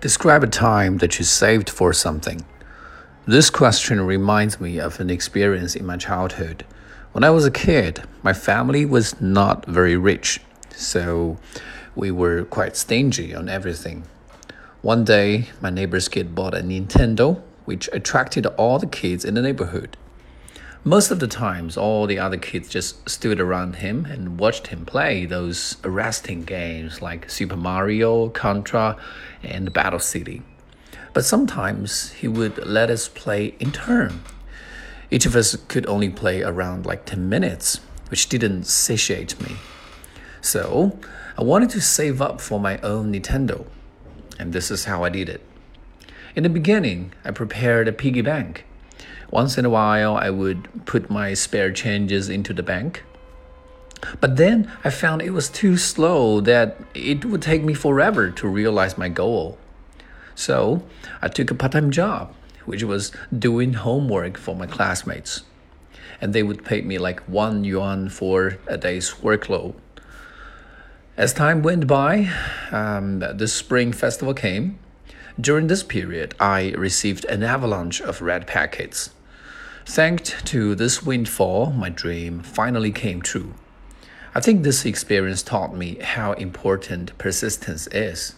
Describe a time that you saved for something. This question reminds me of an experience in my childhood. When I was a kid, my family was not very rich, so we were quite stingy on everything. One day, my neighbor's kid bought a Nintendo, which attracted all the kids in the neighborhood. Most of the times, all the other kids just stood around him and watched him play those arresting games like Super Mario, Contra, and Battle City. But sometimes he would let us play in turn. Each of us could only play around like 10 minutes, which didn't satiate me. So I wanted to save up for my own Nintendo. And this is how I did it. In the beginning, I prepared a piggy bank once in a while, I would put my spare changes into the bank. But then I found it was too slow, that it would take me forever to realize my goal. So I took a part time job, which was doing homework for my classmates. And they would pay me like one yuan for a day's workload. As time went by, um, the spring festival came. During this period, I received an avalanche of red packets. Thanks to this windfall, my dream finally came true. I think this experience taught me how important persistence is.